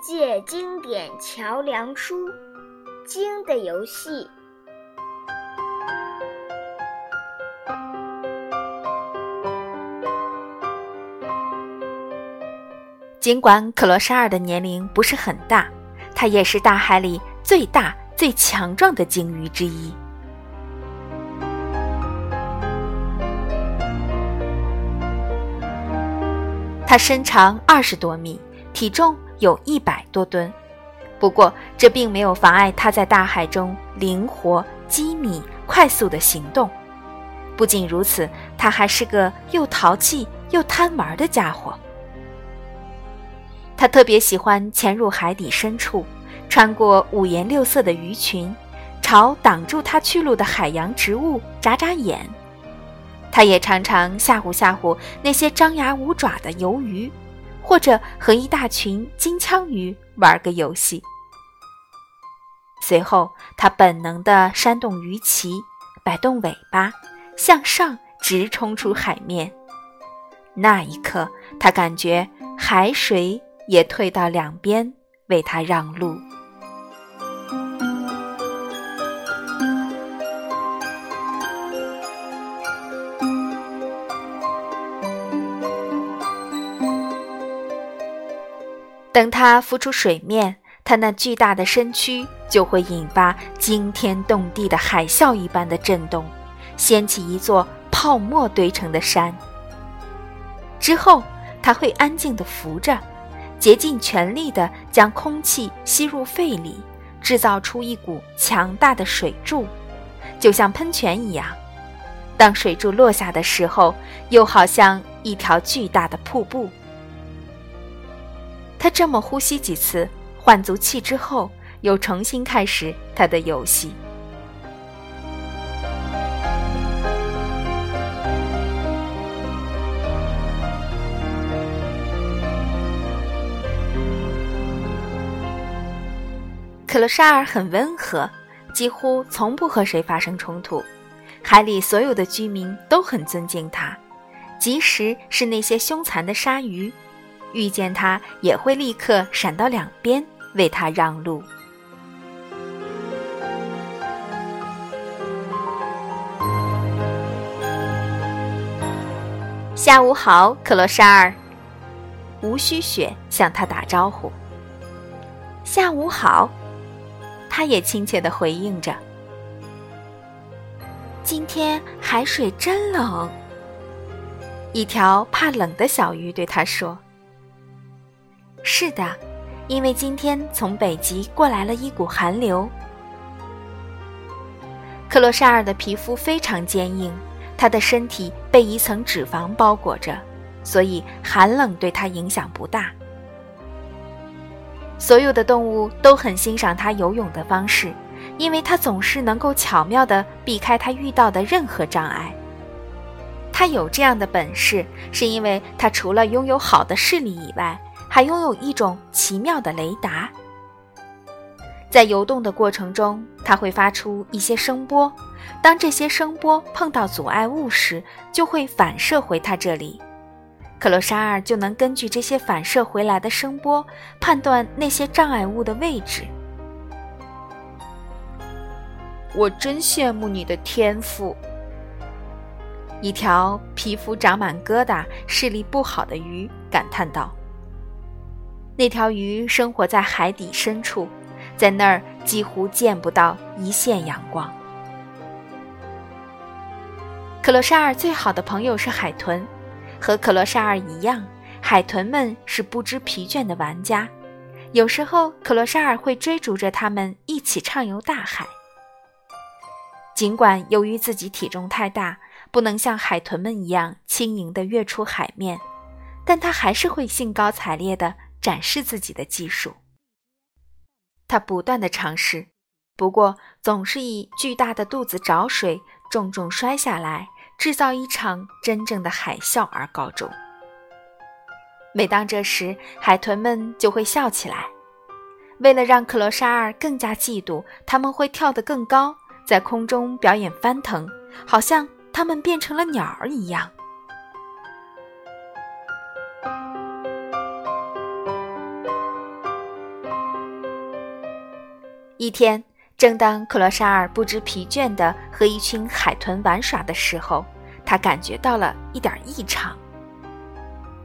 界经典桥梁书《鲸的游戏》。尽管克罗沙尔的年龄不是很大，它也是大海里最大、最强壮的鲸鱼之一。它身长二十多米，体重有一百多吨。不过，这并没有妨碍它在大海中灵活、机敏、快速的行动。不仅如此，它还是个又淘气又贪玩的家伙。它特别喜欢潜入海底深处，穿过五颜六色的鱼群，朝挡住它去路的海洋植物眨眨眼。他也常常吓唬吓唬那些张牙舞爪的游鱼，或者和一大群金枪鱼玩个游戏。随后，他本能地扇动鱼鳍，摆动尾巴，向上直冲出海面。那一刻，他感觉海水也退到两边，为他让路。等它浮出水面，它那巨大的身躯就会引发惊天动地的海啸一般的震动，掀起一座泡沫堆成的山。之后，它会安静地浮着，竭尽全力地将空气吸入肺里，制造出一股强大的水柱，就像喷泉一样。当水柱落下的时候，又好像一条巨大的瀑布。他这么呼吸几次，换足气之后，又重新开始他的游戏。克罗沙尔很温和，几乎从不和谁发生冲突。海里所有的居民都很尊敬他，即使是那些凶残的鲨鱼。遇见他也会立刻闪到两边，为他让路。下午好，克罗沙尔。无需雪向他打招呼。下午好，他也亲切的回应着。今天海水真冷。一条怕冷的小鱼对他说。是的，因为今天从北极过来了一股寒流。克罗沙尔的皮肤非常坚硬，他的身体被一层脂肪包裹着，所以寒冷对他影响不大。所有的动物都很欣赏他游泳的方式，因为他总是能够巧妙地避开他遇到的任何障碍。他有这样的本事，是因为他除了拥有好的视力以外。还拥有一种奇妙的雷达，在游动的过程中，它会发出一些声波。当这些声波碰到阻碍物时，就会反射回它这里。克罗沙尔就能根据这些反射回来的声波，判断那些障碍物的位置。我真羡慕你的天赋。一条皮肤长满疙瘩、视力不好的鱼感叹道。那条鱼生活在海底深处，在那儿几乎见不到一线阳光。克罗沙尔最好的朋友是海豚，和克罗沙尔一样，海豚们是不知疲倦的玩家。有时候，克罗沙尔会追逐着他们一起畅游大海。尽管由于自己体重太大，不能像海豚们一样轻盈地跃出海面，但他还是会兴高采烈地。展示自己的技术，他不断的尝试，不过总是以巨大的肚子找水，重重摔下来，制造一场真正的海啸而告终。每当这时，海豚们就会笑起来。为了让克罗沙尔更加嫉妒，他们会跳得更高，在空中表演翻腾，好像他们变成了鸟儿一样。一天，正当克罗沙尔不知疲倦地和一群海豚玩耍的时候，他感觉到了一点异常。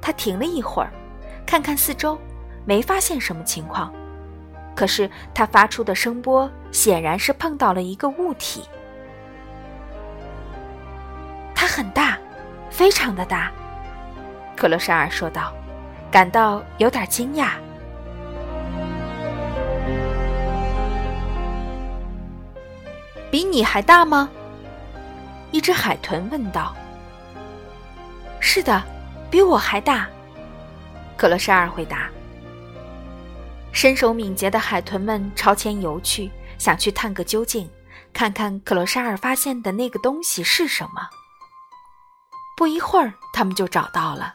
他停了一会儿，看看四周，没发现什么情况。可是他发出的声波显然是碰到了一个物体。它很大，非常的大。克罗沙尔说道，感到有点惊讶。比你还大吗？一只海豚问道。是的，比我还大。克罗沙尔回答。身手敏捷的海豚们朝前游去，想去探个究竟，看看克罗沙尔发现的那个东西是什么。不一会儿，他们就找到了。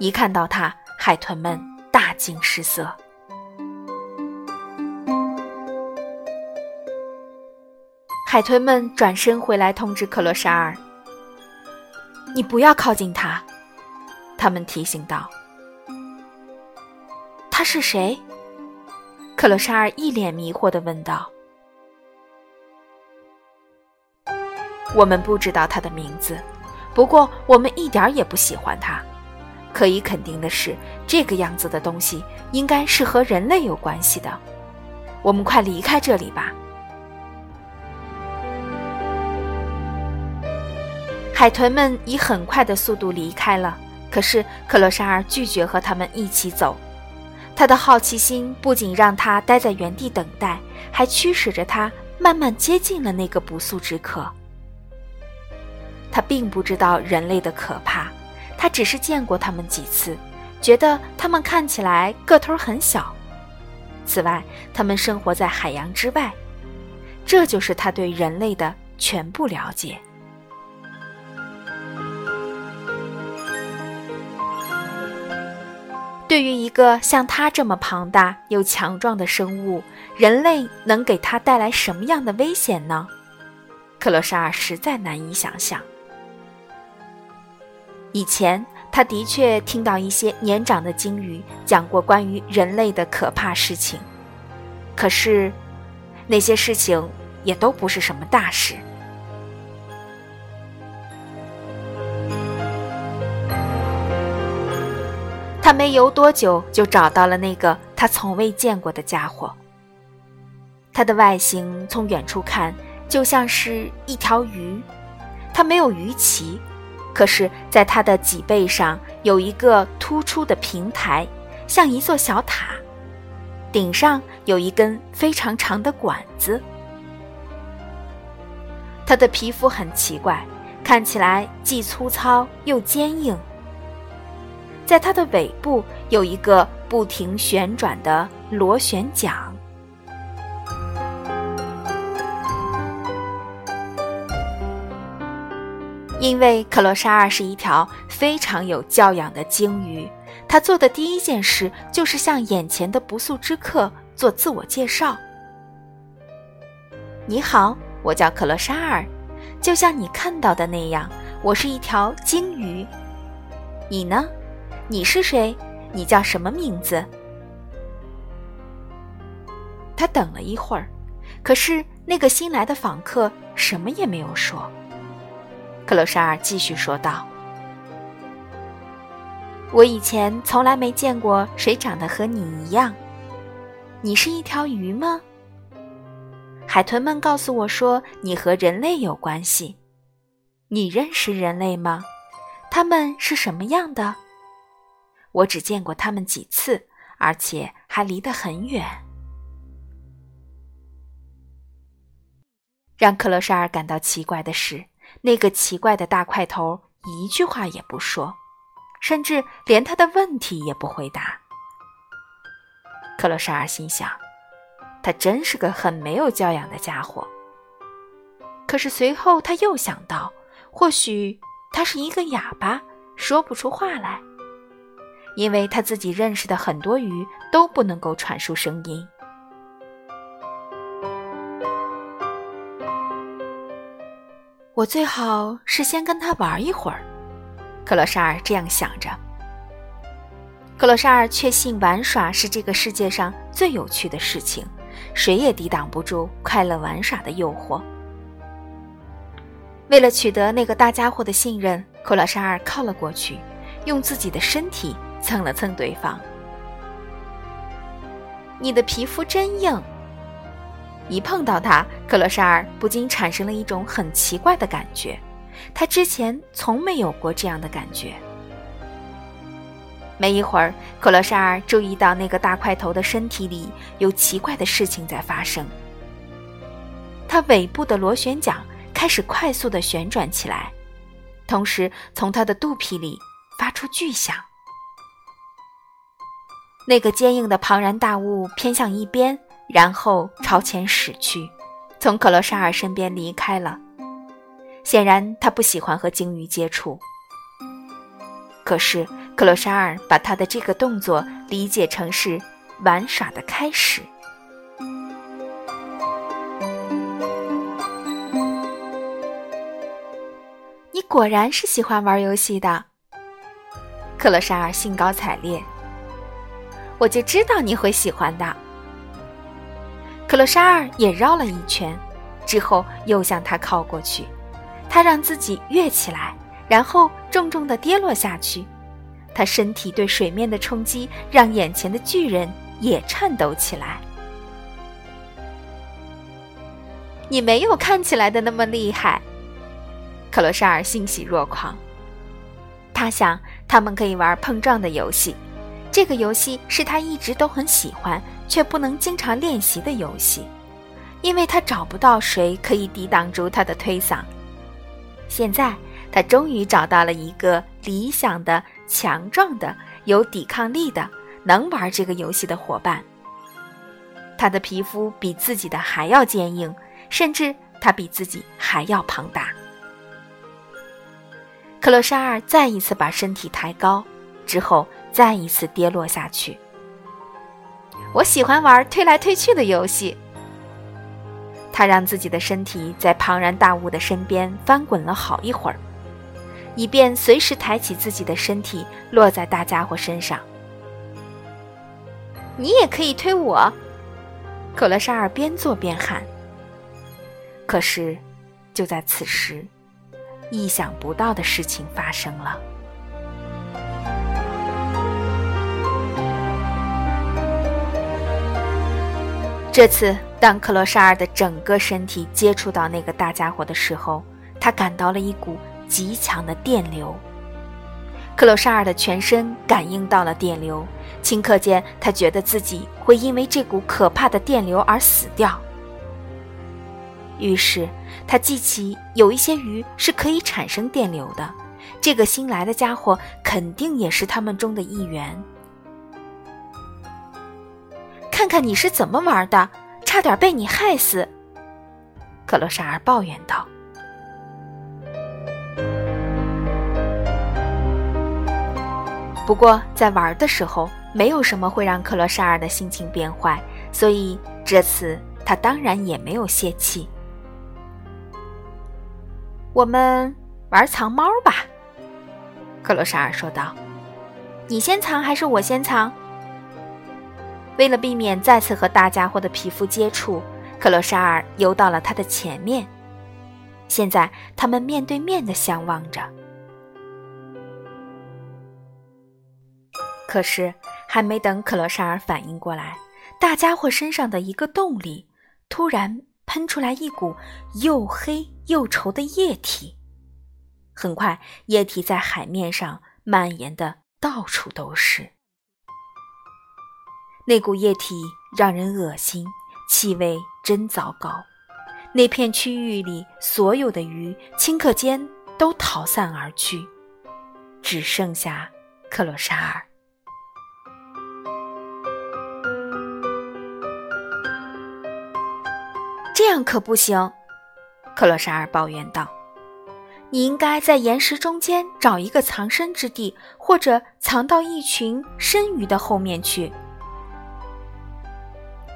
一看到它，海豚们大惊失色。海豚们转身回来通知克罗沙尔：“你不要靠近他。”他们提醒道：“他是谁？”克罗沙尔一脸迷惑地问道：“我们不知道他的名字，不过我们一点也不喜欢他。可以肯定的是，这个样子的东西应该是和人类有关系的。我们快离开这里吧。”海豚们以很快的速度离开了，可是克罗莎尔拒绝和他们一起走。他的好奇心不仅让他待在原地等待，还驱使着他慢慢接近了那个不速之客。他并不知道人类的可怕，他只是见过他们几次，觉得他们看起来个头很小。此外，他们生活在海洋之外，这就是他对人类的全部了解。对于一个像他这么庞大又强壮的生物，人类能给他带来什么样的危险呢？克罗莎尔实在难以想象。以前他的确听到一些年长的鲸鱼讲过关于人类的可怕事情，可是那些事情也都不是什么大事。他没游多久，就找到了那个他从未见过的家伙。它的外形从远处看就像是一条鱼，它没有鱼鳍，可是在它的脊背上有一个突出的平台，像一座小塔，顶上有一根非常长的管子。它的皮肤很奇怪，看起来既粗糙又坚硬。在它的尾部有一个不停旋转的螺旋桨。因为克罗沙尔是一条非常有教养的鲸鱼，它做的第一件事就是向眼前的不速之客做自我介绍。你好，我叫克罗沙尔，就像你看到的那样，我是一条鲸鱼。你呢？你是谁？你叫什么名字？他等了一会儿，可是那个新来的访客什么也没有说。克罗沙尔继续说道：“我以前从来没见过谁长得和你一样。你是一条鱼吗？海豚们告诉我说你和人类有关系。你认识人类吗？他们是什么样的？”我只见过他们几次，而且还离得很远。让克罗沙尔感到奇怪的是，那个奇怪的大块头一句话也不说，甚至连他的问题也不回答。克罗沙尔心想，他真是个很没有教养的家伙。可是随后他又想到，或许他是一个哑巴，说不出话来。因为他自己认识的很多鱼都不能够传输声音。我最好是先跟他玩一会儿，克罗沙尔这样想着。克罗沙尔确信玩耍是这个世界上最有趣的事情，谁也抵挡不住快乐玩耍的诱惑。为了取得那个大家伙的信任，克罗沙尔靠了过去，用自己的身体蹭了蹭对方。你的皮肤真硬。一碰到他，克罗沙尔不禁产生了一种很奇怪的感觉，他之前从没有过这样的感觉。没一会儿，克罗沙尔注意到那个大块头的身体里有奇怪的事情在发生，他尾部的螺旋桨开始快速的旋转起来，同时从他的肚皮里发出巨响。那个坚硬的庞然大物偏向一边，然后朝前驶去，从克罗沙尔身边离开了。显然，他不喜欢和鲸鱼接触。可是，克罗沙尔把他的这个动作理解成是玩耍的开始。你果然是喜欢玩游戏的，克罗沙尔兴高采烈。我就知道你会喜欢的。克罗沙尔也绕了一圈，之后又向他靠过去。他让自己跃起来，然后重重的跌落下去。他身体对水面的冲击让眼前的巨人也颤抖起来。你没有看起来的那么厉害，克罗沙尔欣喜若狂。他想，他们可以玩碰撞的游戏。这个游戏是他一直都很喜欢，却不能经常练习的游戏，因为他找不到谁可以抵挡住他的推搡。现在，他终于找到了一个理想的、强壮的、有抵抗力的、能玩这个游戏的伙伴。他的皮肤比自己的还要坚硬，甚至他比自己还要庞大。克洛莎尔再一次把身体抬高，之后。再一次跌落下去。我喜欢玩推来推去的游戏。他让自己的身体在庞然大物的身边翻滚了好一会儿，以便随时抬起自己的身体落在大家伙身上。你也可以推我，可乐沙尔边做边喊。可是，就在此时，意想不到的事情发生了。这次，当克罗沙尔的整个身体接触到那个大家伙的时候，他感到了一股极强的电流。克罗沙尔的全身感应到了电流，顷刻间，他觉得自己会因为这股可怕的电流而死掉。于是，他记起有一些鱼是可以产生电流的，这个新来的家伙肯定也是他们中的一员。看看你是怎么玩的，差点被你害死。”克罗沙尔抱怨道。不过，在玩的时候，没有什么会让克罗沙尔的心情变坏，所以这次他当然也没有泄气。我们玩藏猫吧，克罗沙尔说道。“你先藏还是我先藏？”为了避免再次和大家伙的皮肤接触，克罗沙尔游到了他的前面。现在他们面对面的相望着。可是还没等克罗沙尔反应过来，大家伙身上的一个洞里突然喷出来一股又黑又稠的液体。很快，液体在海面上蔓延的到处都是。那股液体让人恶心，气味真糟糕。那片区域里所有的鱼顷刻间都逃散而去，只剩下克罗沙尔。这样可不行，克罗沙尔抱怨道：“你应该在岩石中间找一个藏身之地，或者藏到一群深鱼的后面去。”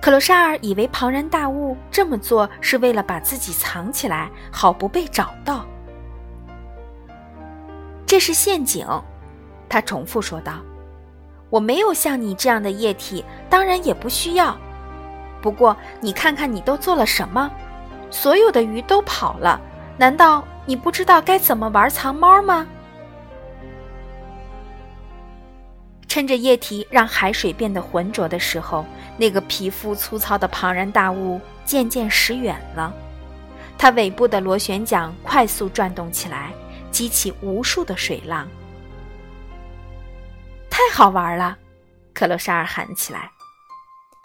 克罗沙尔以为庞然大物这么做是为了把自己藏起来，好不被找到。这是陷阱，他重复说道：“我没有像你这样的液体，当然也不需要。”不过你看看你都做了什么？所有的鱼都跑了，难道你不知道该怎么玩藏猫吗？趁着液体让海水变得浑浊的时候，那个皮肤粗糙的庞然大物渐渐驶远了。它尾部的螺旋桨快速转动起来，激起无数的水浪。太好玩了！克洛沙尔喊起来。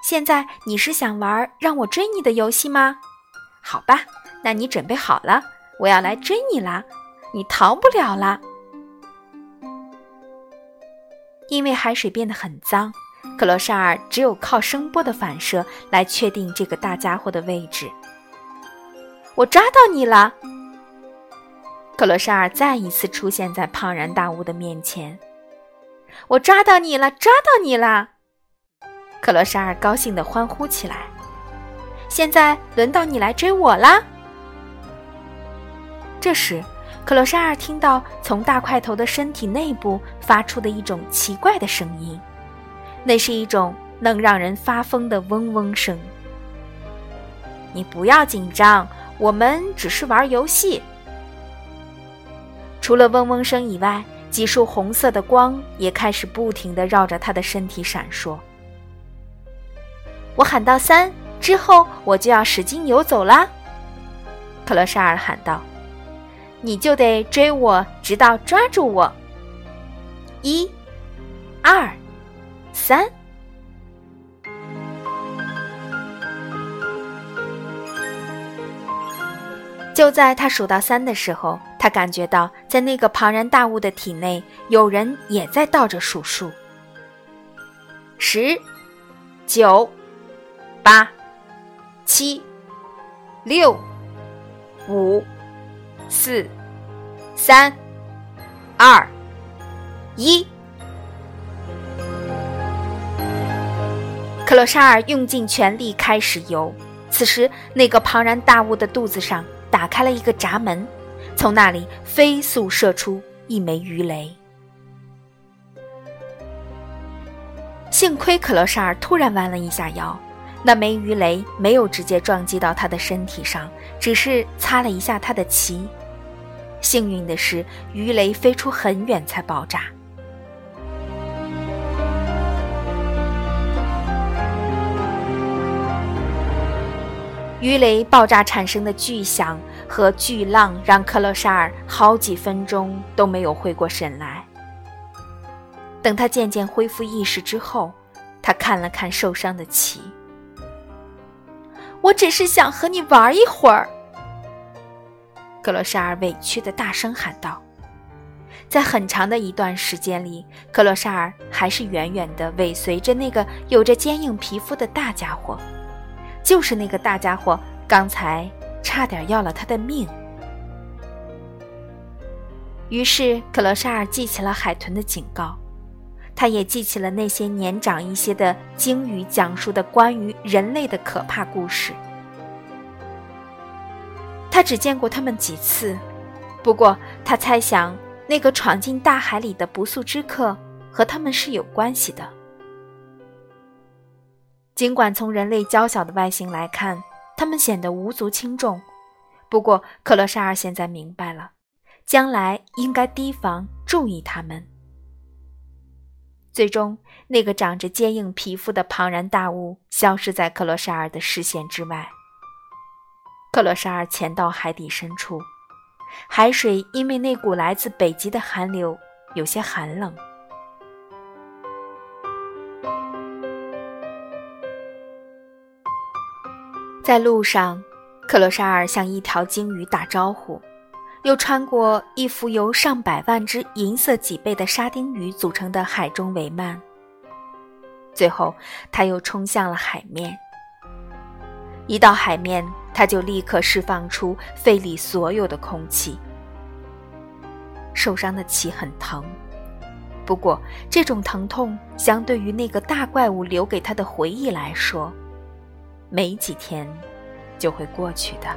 现在你是想玩让我追你的游戏吗？好吧，那你准备好了，我要来追你啦！你逃不了了。因为海水变得很脏，克罗沙尔只有靠声波的反射来确定这个大家伙的位置。我抓到你了！克罗沙尔再一次出现在庞然大物的面前。我抓到你了，抓到你了！克罗沙尔高兴地欢呼起来。现在轮到你来追我啦！这时。克罗沙尔听到从大块头的身体内部发出的一种奇怪的声音，那是一种能让人发疯的嗡嗡声。你不要紧张，我们只是玩游戏。除了嗡嗡声以外，几束红色的光也开始不停地绕着他的身体闪烁。我喊到三之后，我就要使劲游走啦！克罗沙尔喊道。你就得追我，直到抓住我。一、二、三。就在他数到三的时候，他感觉到在那个庞然大物的体内，有人也在倒着数数：十、九、八、七、六、五。四、三、二、一。克罗沙尔用尽全力开始游。此时，那个庞然大物的肚子上打开了一个闸门，从那里飞速射出一枚鱼雷。幸亏克罗沙尔突然弯了一下腰。那枚鱼雷没有直接撞击到他的身体上，只是擦了一下他的鳍。幸运的是，鱼雷飞出很远才爆炸。鱼雷爆炸产生的巨响和巨浪，让克洛沙尔好几分钟都没有回过神来。等他渐渐恢复意识之后，他看了看受伤的鳍。我只是想和你玩一会儿，克罗沙尔委屈的大声喊道。在很长的一段时间里，克罗沙尔还是远远的尾随着那个有着坚硬皮肤的大家伙，就是那个大家伙刚才差点要了他的命。于是，克罗沙尔记起了海豚的警告。他也记起了那些年长一些的鲸鱼讲述的关于人类的可怕故事。他只见过他们几次，不过他猜想那个闯进大海里的不速之客和他们是有关系的。尽管从人类娇小的外形来看，他们显得无足轻重，不过克罗沙尔现在明白了，将来应该提防注意他们。最终，那个长着坚硬皮肤的庞然大物消失在克罗沙尔的视线之外。克罗沙尔潜到海底深处，海水因为那股来自北极的寒流有些寒冷。在路上，克罗沙尔向一条鲸鱼打招呼。又穿过一幅由上百万只银色脊背的沙丁鱼组成的海中帷幔，最后他又冲向了海面。一到海面，他就立刻释放出肺里所有的空气。受伤的鳍很疼，不过这种疼痛相对于那个大怪物留给他的回忆来说，没几天就会过去的。